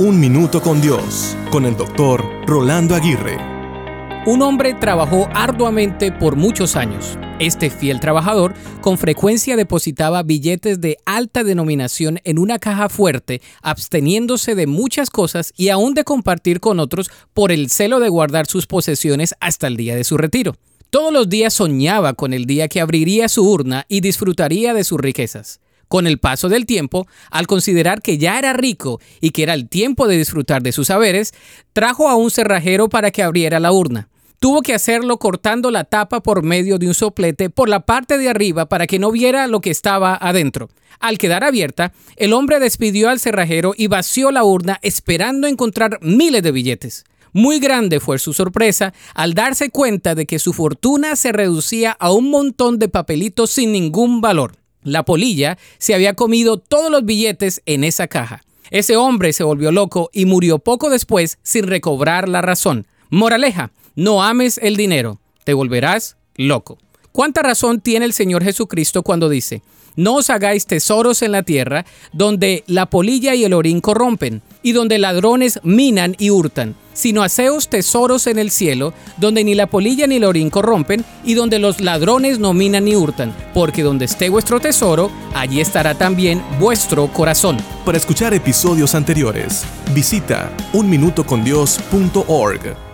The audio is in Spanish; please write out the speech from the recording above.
Un Minuto con Dios, con el doctor Rolando Aguirre. Un hombre trabajó arduamente por muchos años. Este fiel trabajador con frecuencia depositaba billetes de alta denominación en una caja fuerte, absteniéndose de muchas cosas y aún de compartir con otros por el celo de guardar sus posesiones hasta el día de su retiro. Todos los días soñaba con el día que abriría su urna y disfrutaría de sus riquezas. Con el paso del tiempo, al considerar que ya era rico y que era el tiempo de disfrutar de sus saberes, trajo a un cerrajero para que abriera la urna. Tuvo que hacerlo cortando la tapa por medio de un soplete por la parte de arriba para que no viera lo que estaba adentro. Al quedar abierta, el hombre despidió al cerrajero y vació la urna esperando encontrar miles de billetes. Muy grande fue su sorpresa al darse cuenta de que su fortuna se reducía a un montón de papelitos sin ningún valor. La polilla se había comido todos los billetes en esa caja. Ese hombre se volvió loco y murió poco después sin recobrar la razón. Moraleja, no ames el dinero, te volverás loco. ¿Cuánta razón tiene el Señor Jesucristo cuando dice, no os hagáis tesoros en la tierra, donde la polilla y el orín corrompen, y donde ladrones minan y hurtan, sino haceos tesoros en el cielo, donde ni la polilla ni el orín corrompen, y donde los ladrones no minan ni hurtan, porque donde esté vuestro tesoro, allí estará también vuestro corazón. Para escuchar episodios anteriores, visita unminutocondios.org.